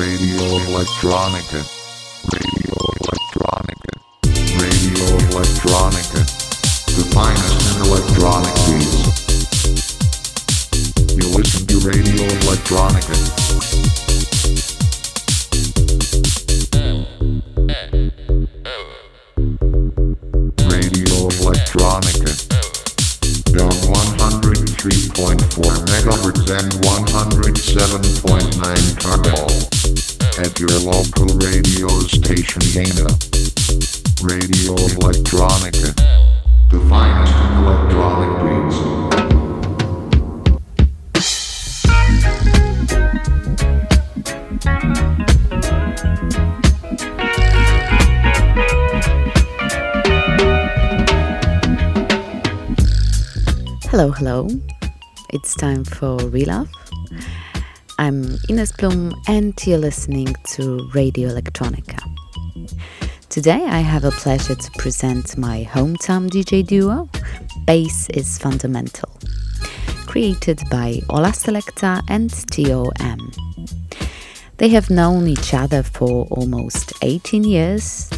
Radio Electronica. Radio Electronica. Radio Electronica. The finest in electronic beats. You listen to Radio Electronica. Radio Electronica. On 103.4 megahertz and 107.9 Carmel. At your local radio station Dana. Radio Electronica. The finest in electronic beats. Hello, hello. It's time for Relove. I'm Ines Bloom and you're listening to Radio Electronica. Today I have a pleasure to present my hometown DJ duo, Bass is Fundamental, created by Ola Selecta and TOM. They have known each other for almost 18 years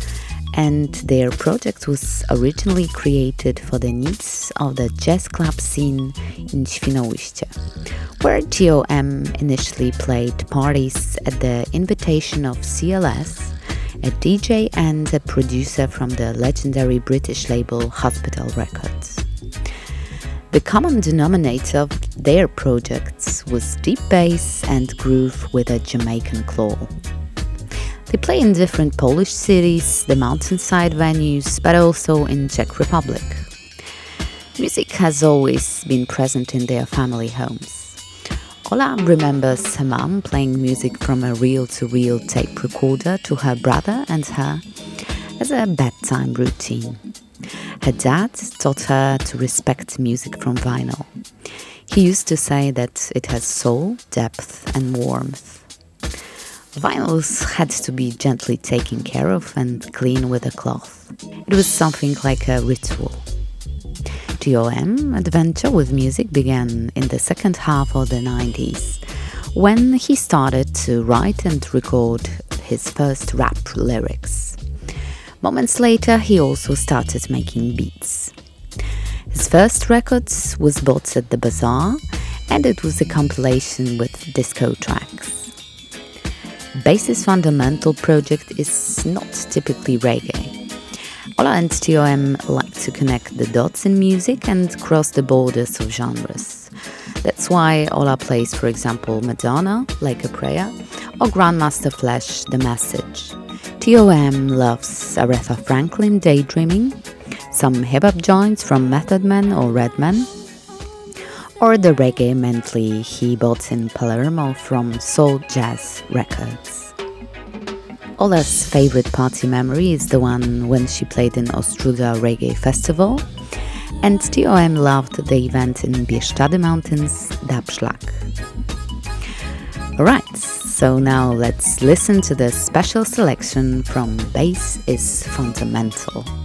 and their project was originally created for the needs of the jazz club scene in Świnoujście, where TOM initially played parties at the invitation of CLS, a DJ and a producer from the legendary British label Hospital Records. The common denominator of their projects was deep bass and groove with a Jamaican claw. They play in different Polish cities, the mountainside venues, but also in Czech Republic. Music has always been present in their family homes. Ola remembers her mom playing music from a reel-to-reel tape recorder to her brother and her as a bedtime routine. Her dad taught her to respect music from vinyl. He used to say that it has soul, depth, and warmth. Vinyls had to be gently taken care of and cleaned with a cloth. It was something like a ritual. TOM adventure with music began in the second half of the 90s when he started to write and record his first rap lyrics. Moments later, he also started making beats. His first records was bought at the bazaar and it was a compilation with disco tracks. Bass is Fundamental project is not typically reggae. Ola and TOM like to connect the dots in music and cross the borders of genres. That's why Ola plays, for example, Madonna, Like a Prayer, or Grandmaster Flash, The Message. TOM loves Aretha Franklin Daydreaming, some hip hop joints from Method Man or Redman, or the reggae medley he bought in Palermo from Soul Jazz Records. Ola's favorite party memory is the one when she played in Ostróda Reggae Festival, and TOM loved the event in Bieszczady Mountains, Dubschlag. Alright, so now let's listen to the special selection from Bass is Fundamental.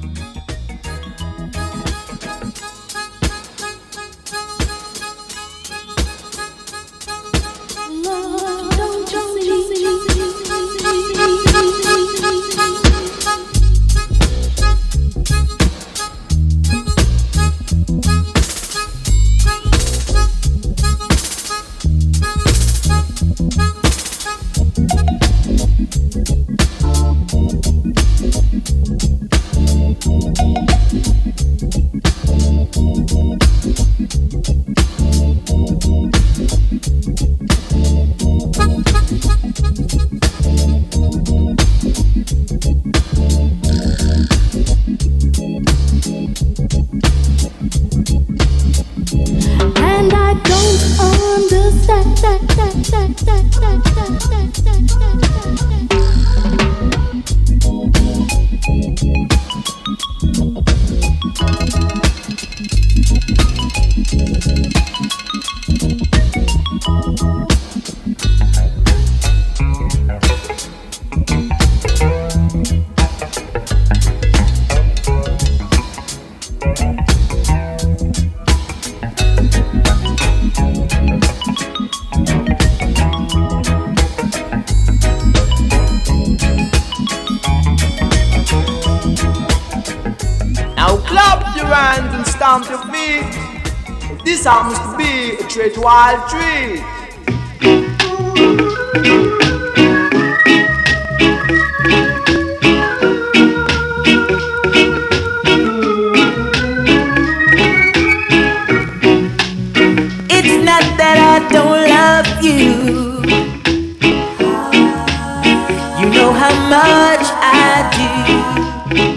It's not that I don't love you. You know how much I do.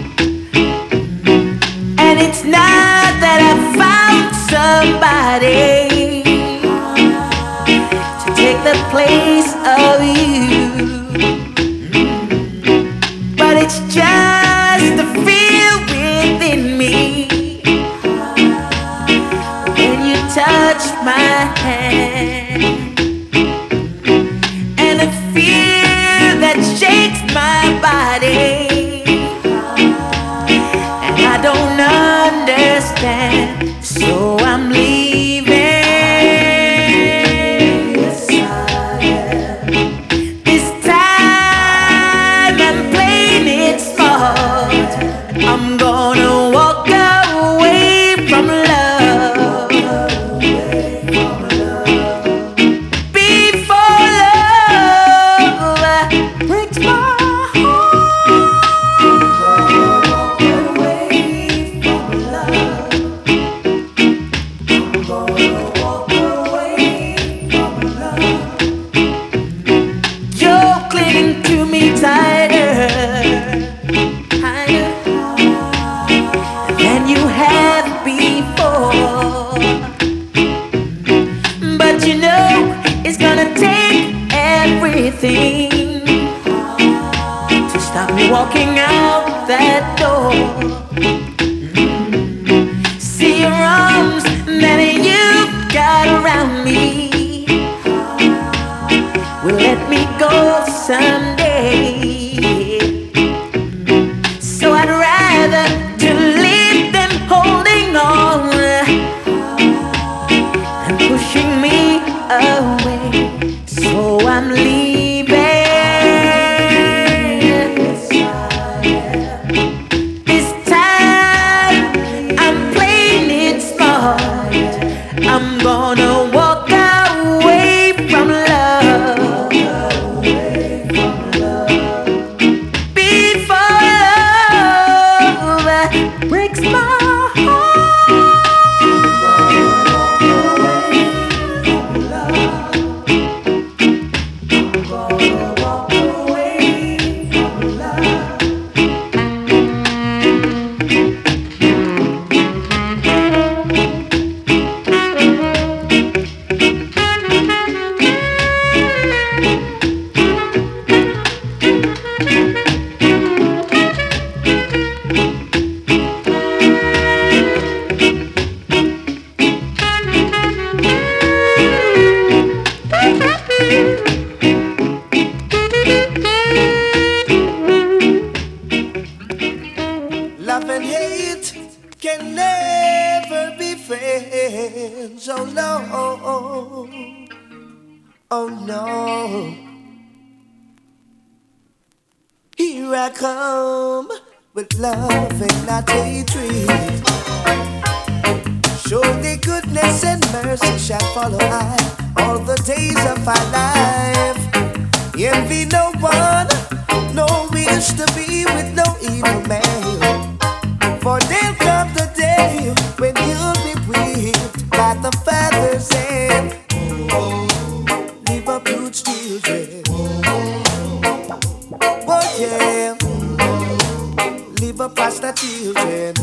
deliver past the children.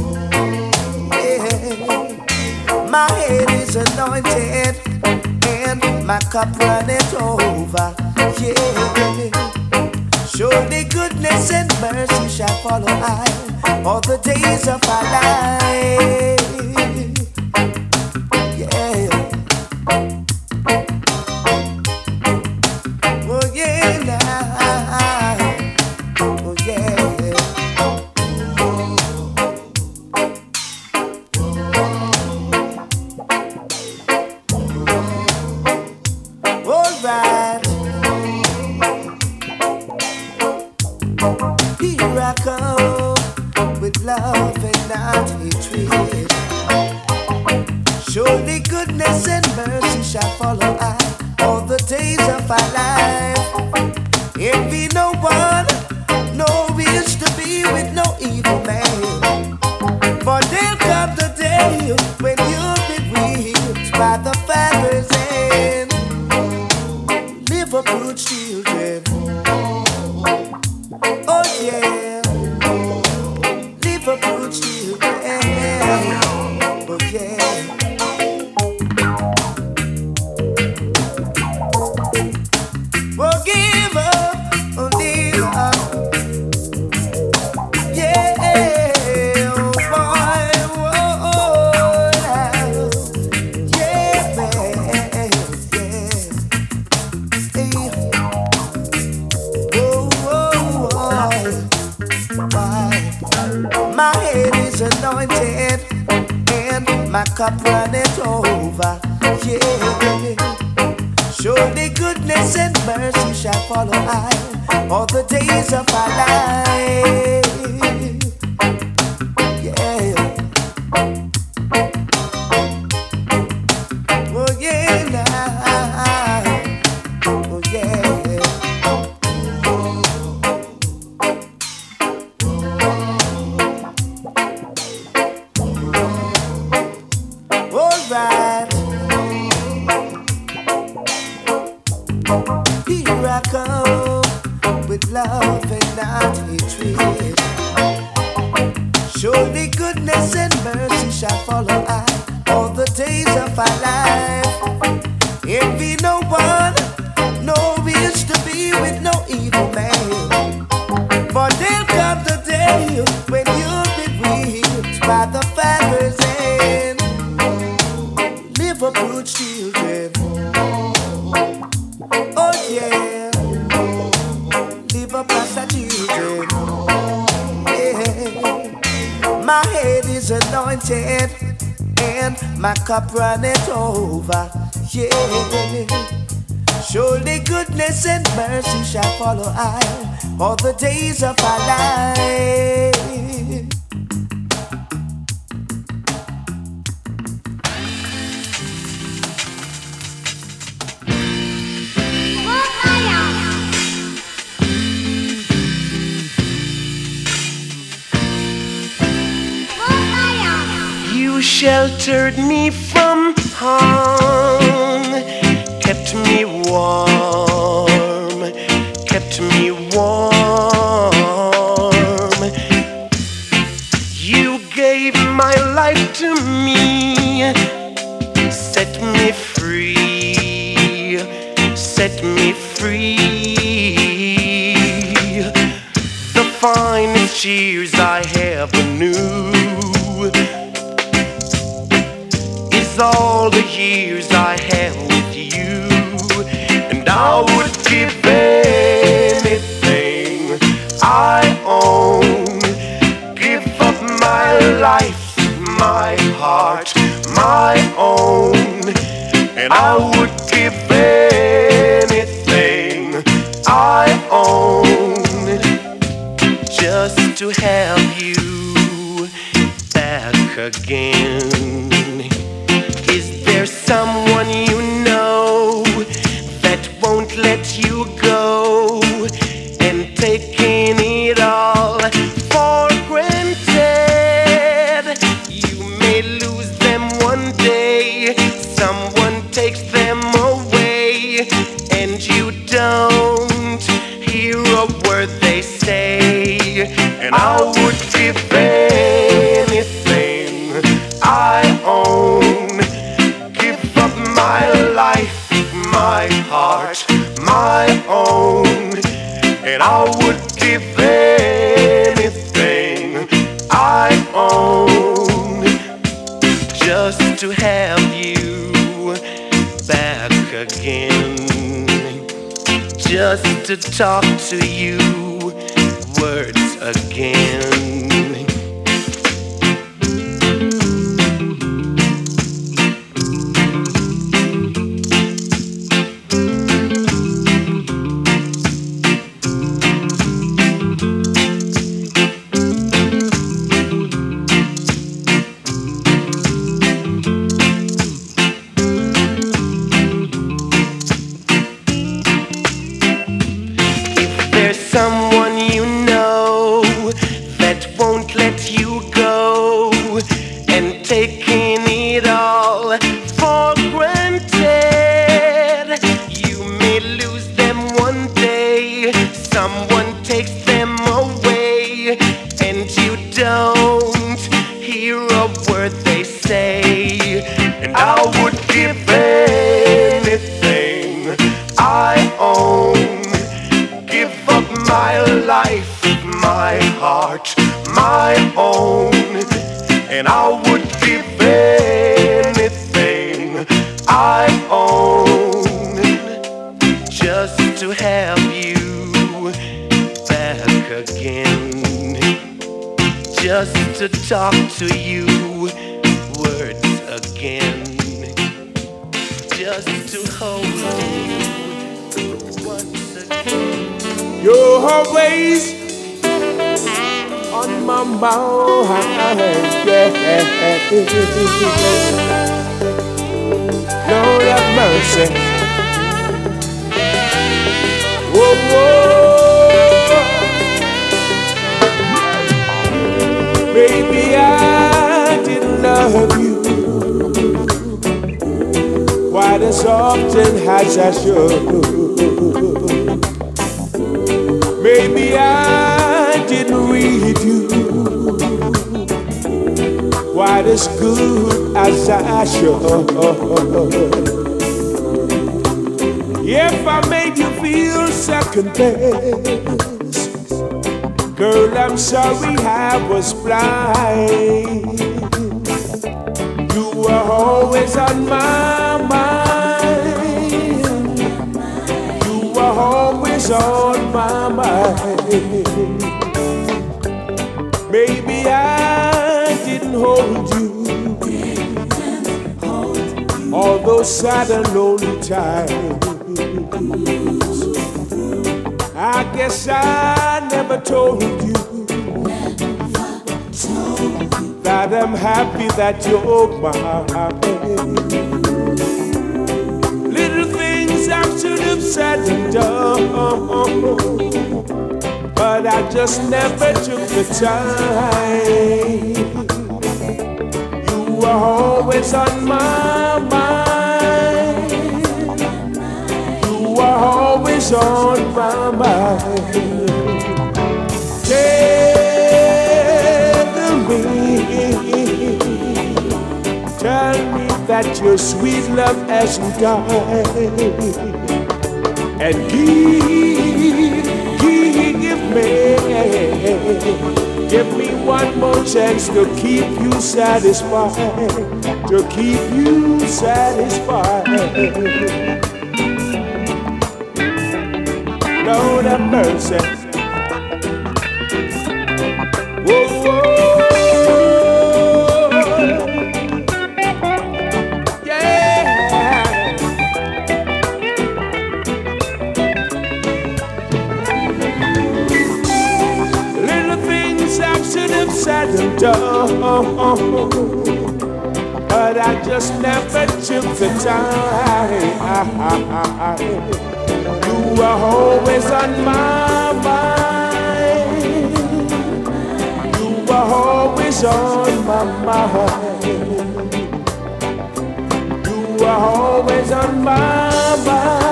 Yeah. My head is anointed and my cup runneth over. Yeah. Surely goodness and mercy shall follow I all the days of my life. all all the days of my life. days of fire. gave my life to me. Set me free, set me free. The finest years I ever knew is all the years I have with you, and I'll. I own, and I would give anything I own just to have you back again. As good as I should. If I made you feel second best, girl, I'm sorry I was blind. You were always on my mind. You were always on my mind. Maybe I hold you all those sad and lonely times. I guess I never told you that I'm happy that you're mine. Little things I should have said and done, but I just never took the time. You were always on my mind. You are always on my mind. Tell me, tell me that your sweet love hasn't died, and give, give me, give me one more chance to keep you satisfied, to keep you satisfied. Lord have mercy. Said and done, but I just never took the time. You were always on my mind. You were always on my mind. You were always on my mind.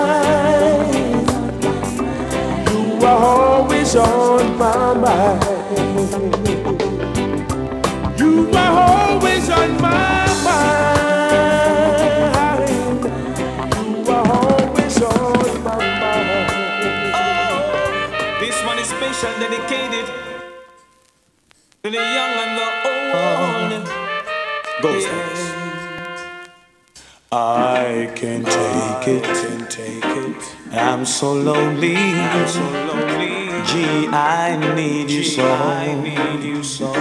You were always on my mind. Dedicated to the young and the old. Uh-huh. Ghost I can take it, can take it. I'm so lonely, I'm so lonely. Gee, I need you so. I need you so.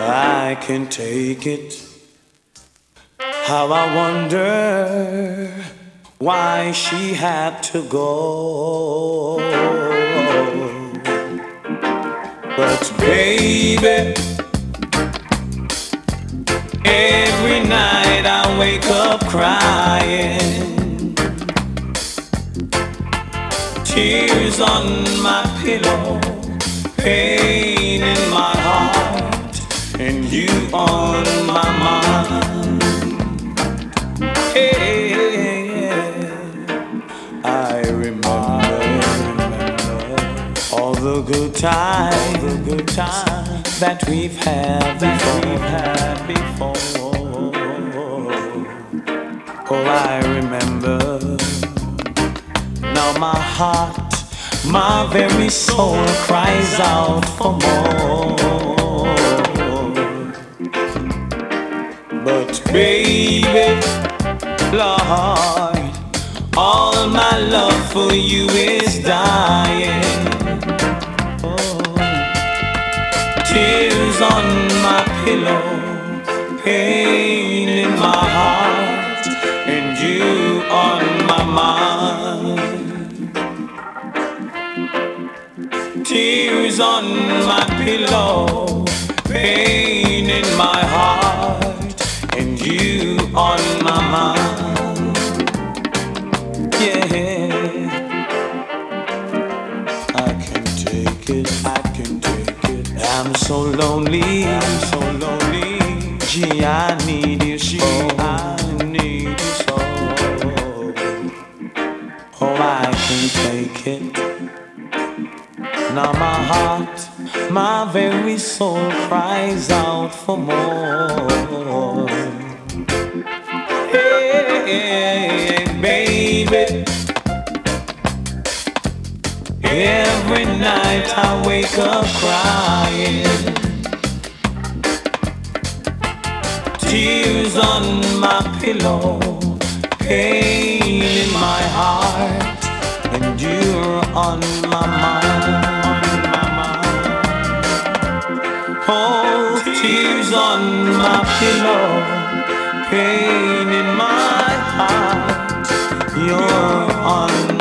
I can take it. How I wonder why she had to go. But baby. Every night I wake up crying. Tears on my pillow, pain in my heart, and you on my mind. Hey, all the good times, the good times that we've had before. We've had before. Oh, I remember. Now my heart, my very soul cries out for more. But baby, Lord, all my love for you is dying. Tears on my pillow, pain in my heart, and you on my mind. Tears on my pillow, pain in my heart, and you on my mind. So lonely, I'm so lonely. Gee, I need you so, I need you so. Oh, I can take it. Now my heart, my very soul cries out for more. Every night I wake up crying. Tears on my pillow, pain in my heart, and you're on my mind. Oh, tears on my pillow, pain in my heart, you're on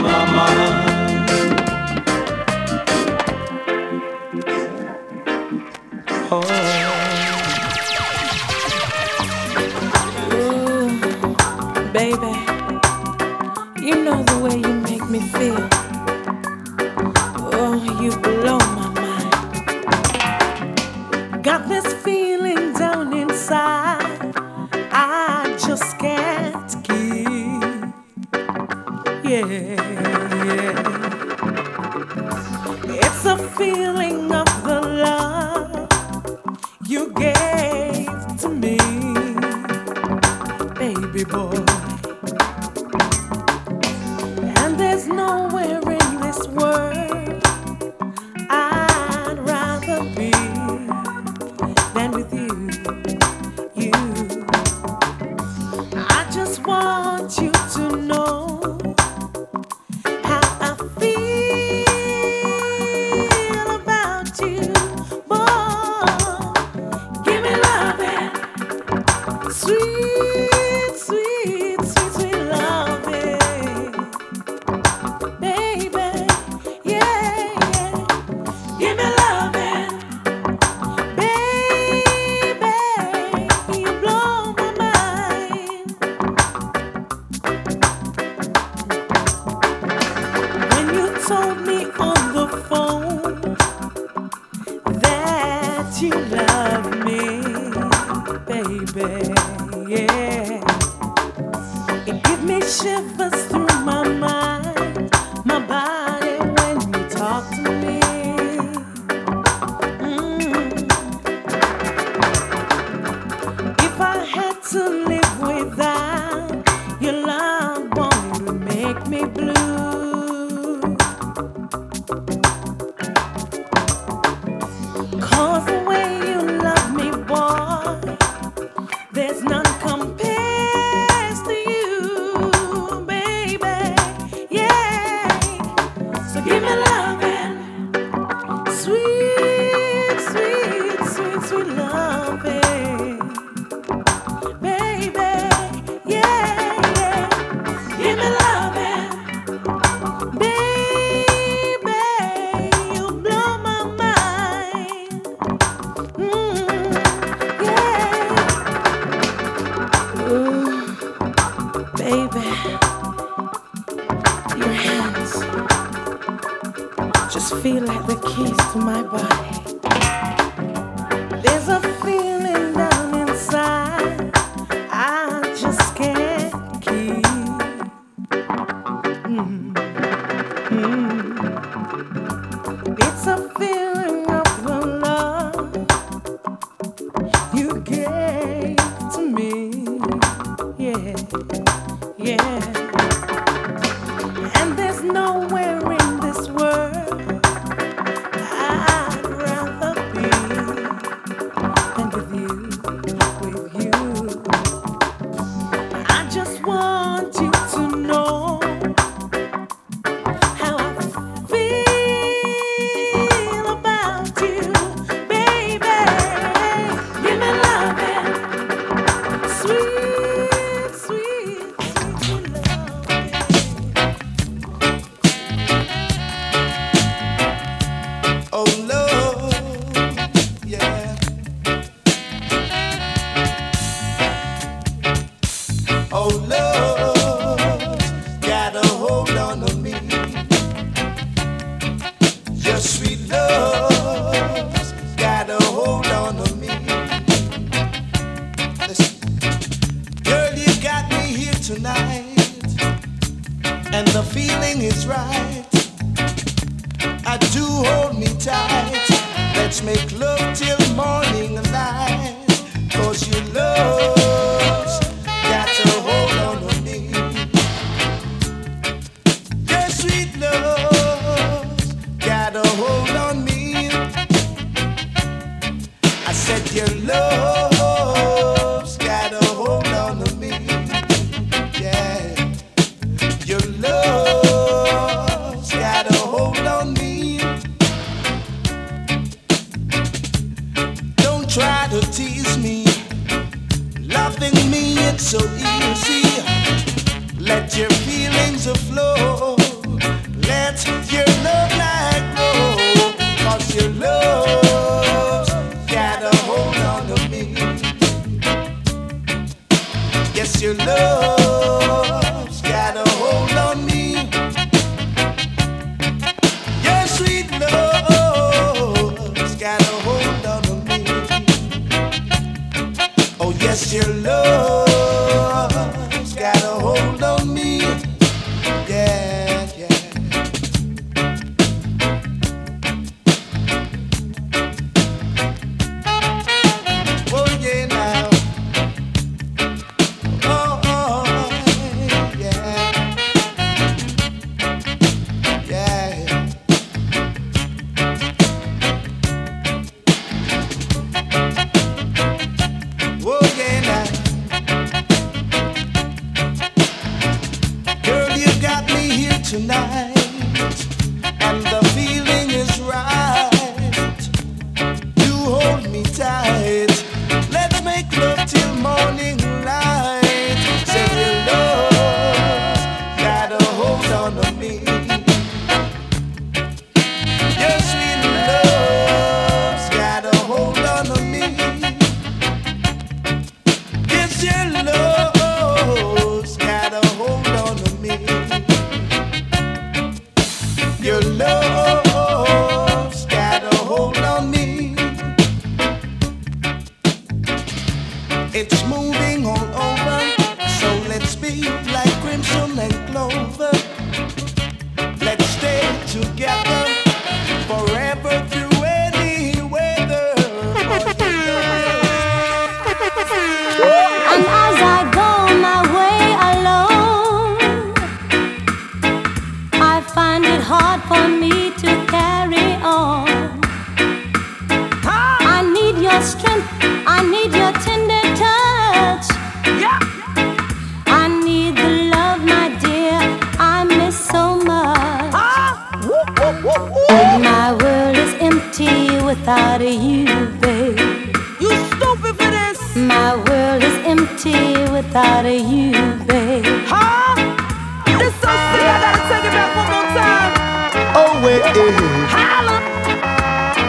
Holla.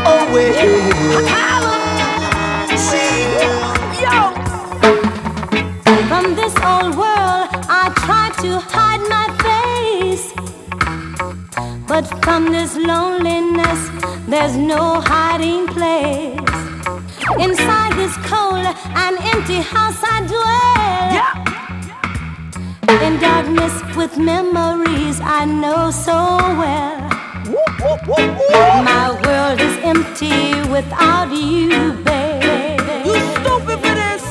Oh, wait. Holla. See. Yo. From this old world, I try to hide my face. But from this loneliness, there's no hiding place. Inside this cold and empty house I dwell. Yeah. In darkness with memories I know so well. My world is empty without you, babe. You stupid for this.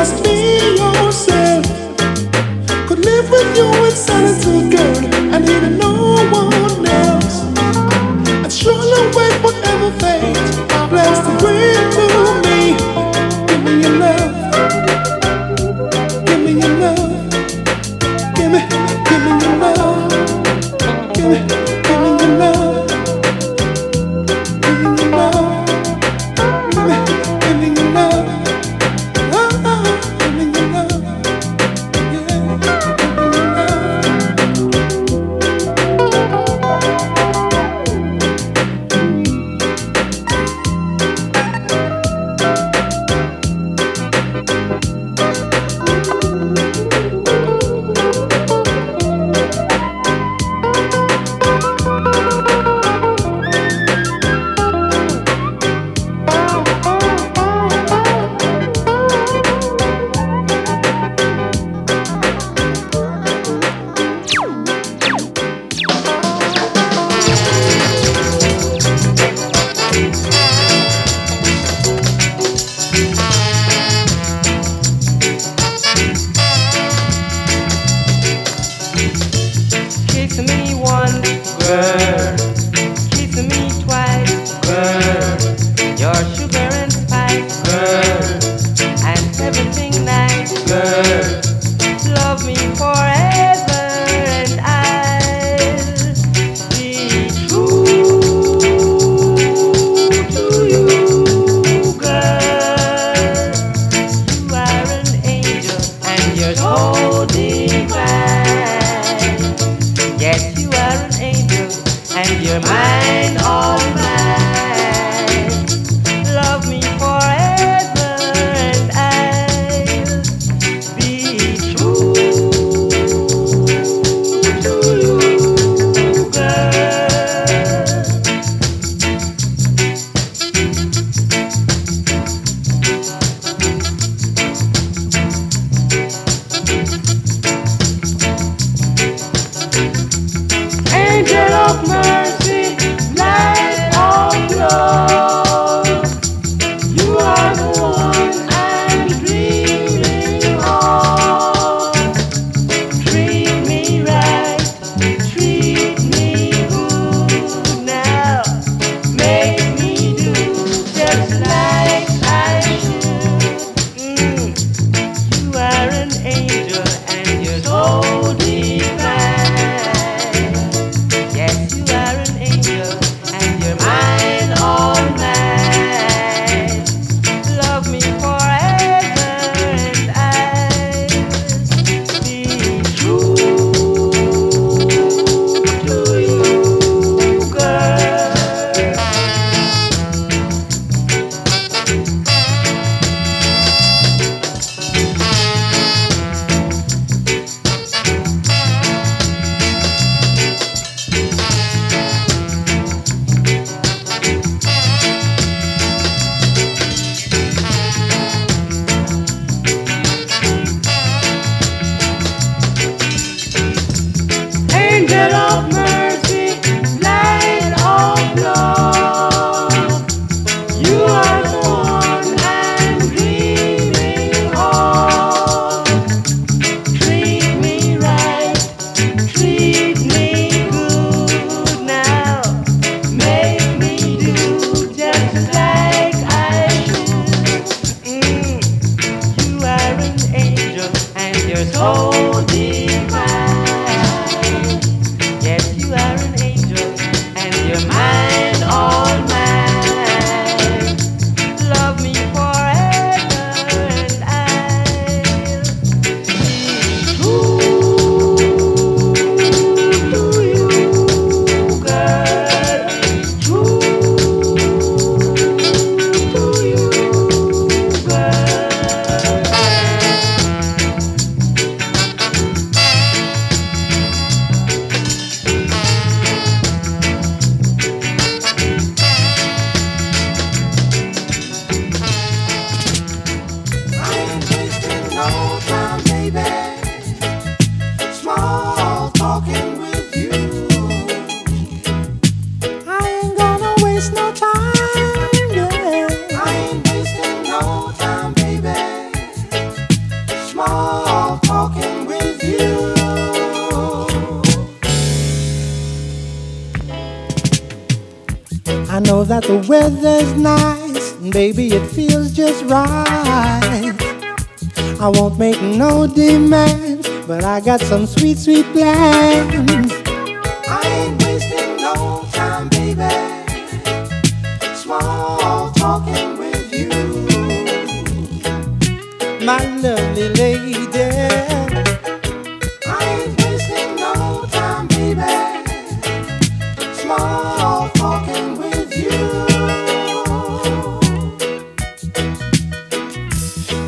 Just be and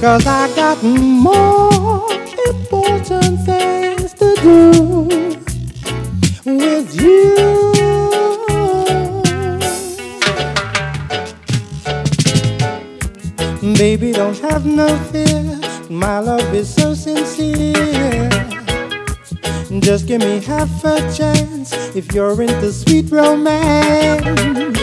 Cause I got more important things to do with you. Baby, don't have no fear. My love is so sincere. Just give me half a chance if you're into sweet romance.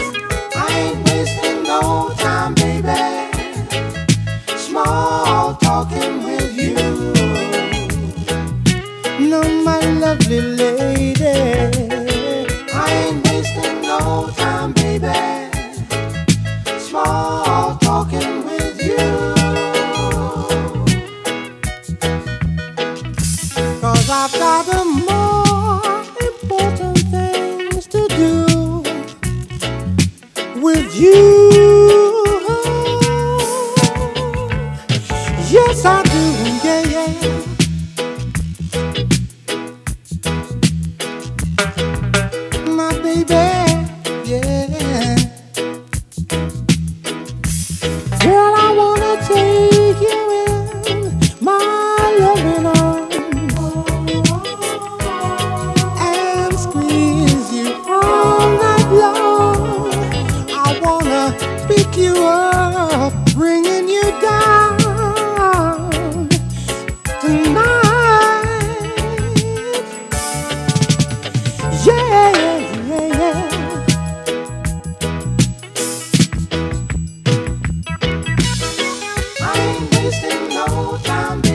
down.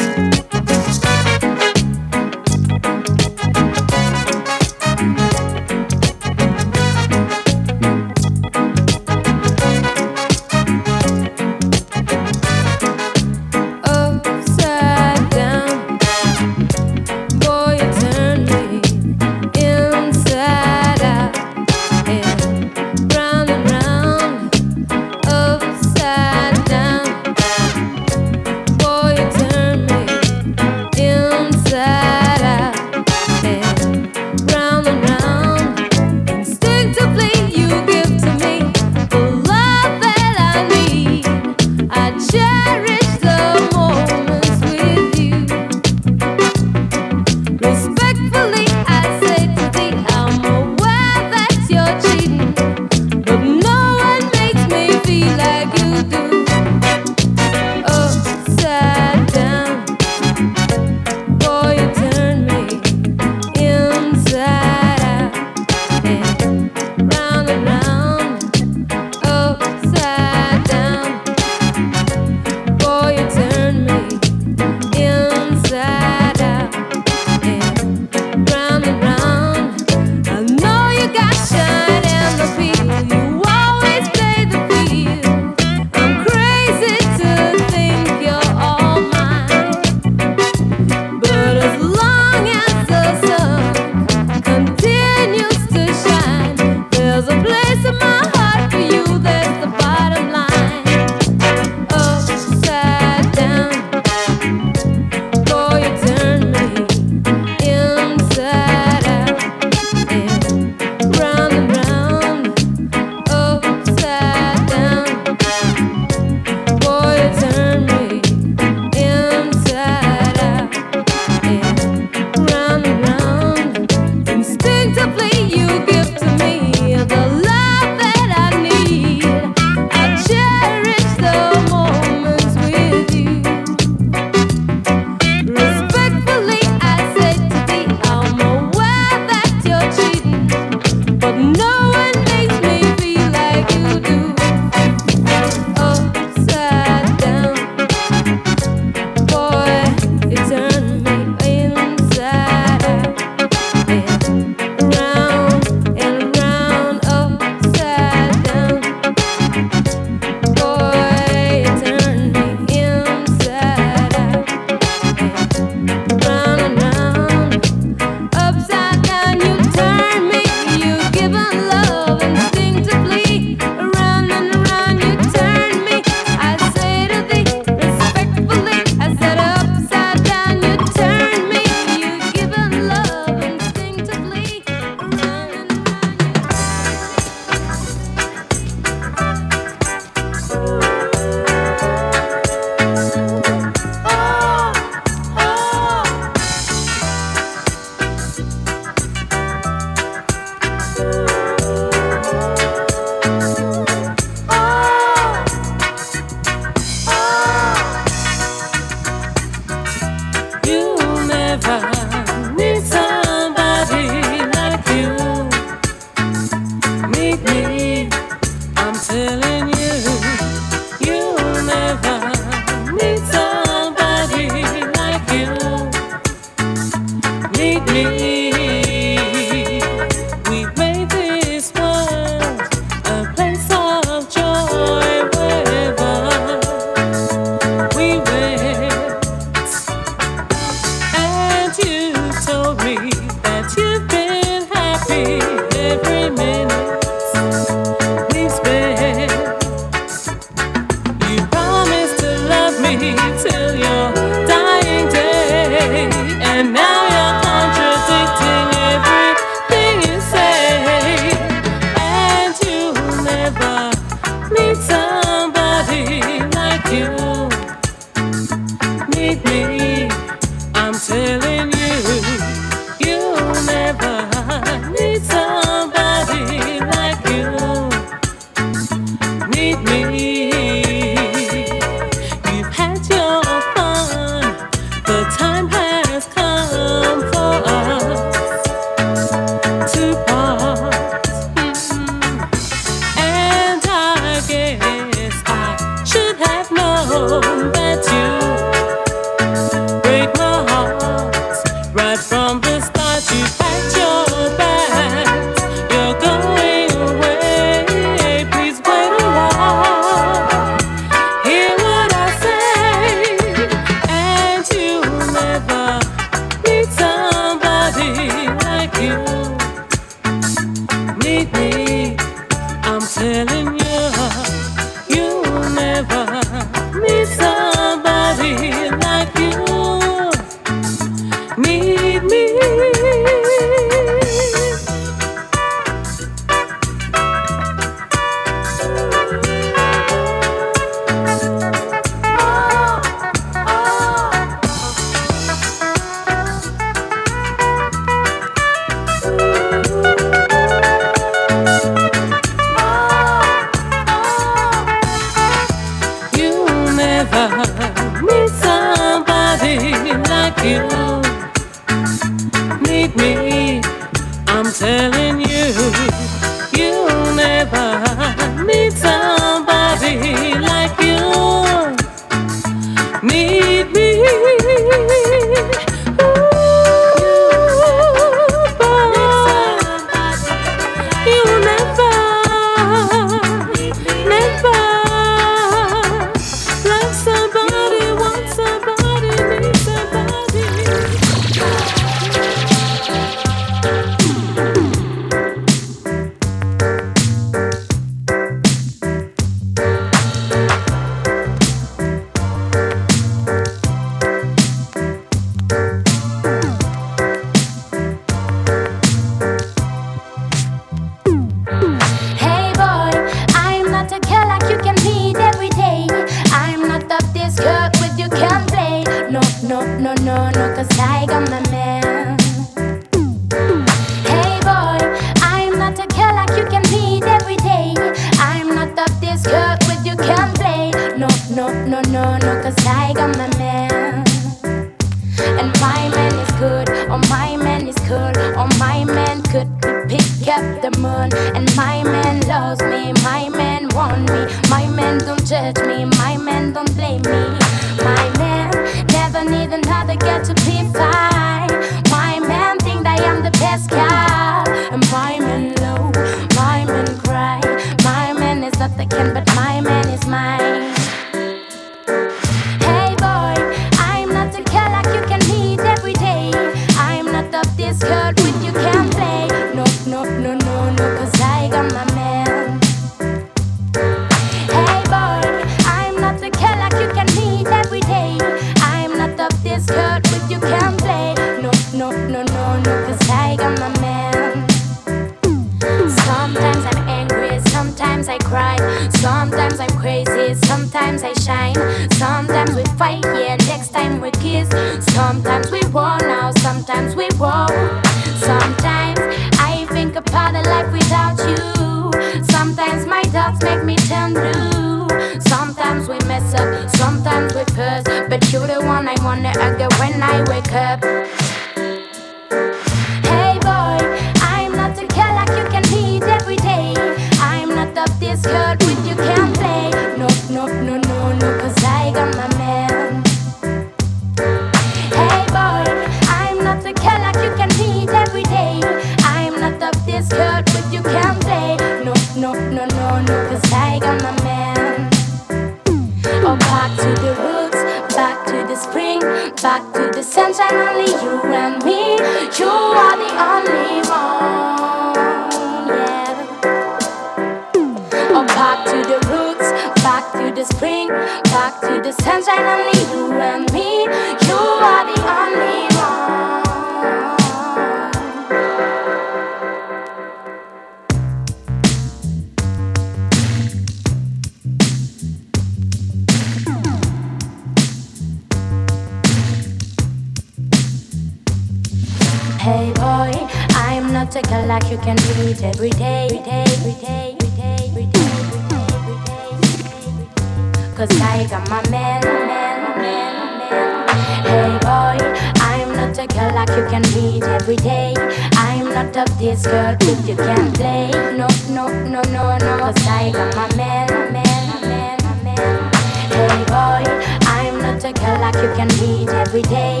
Cause I got my man, man, man, man. Hey boy, I'm not a girl like you can meet every day. I'm not of this girl that you can play. No, no, no, no, no. Cause I got my man, man, man, man. Hey boy, I'm not a girl like you can meet every day.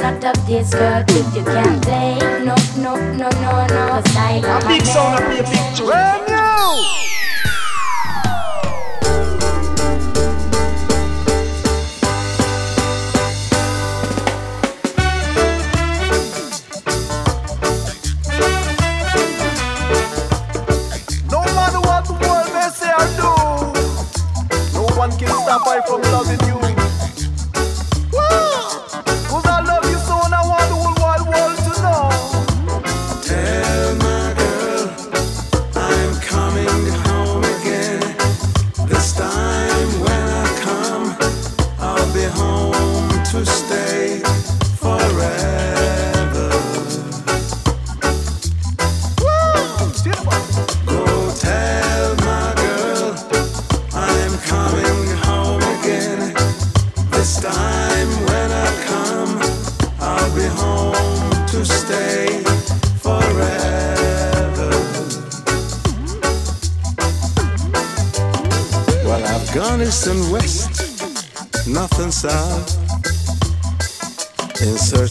Not of this girl that you can't play. No, no, no, no, no. Cause I got A my big sound man. and play a big tune.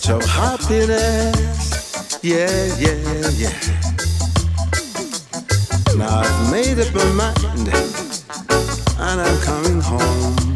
Of happiness. Yeah, yeah, yeah. Now I've made up my mind, and I'm coming home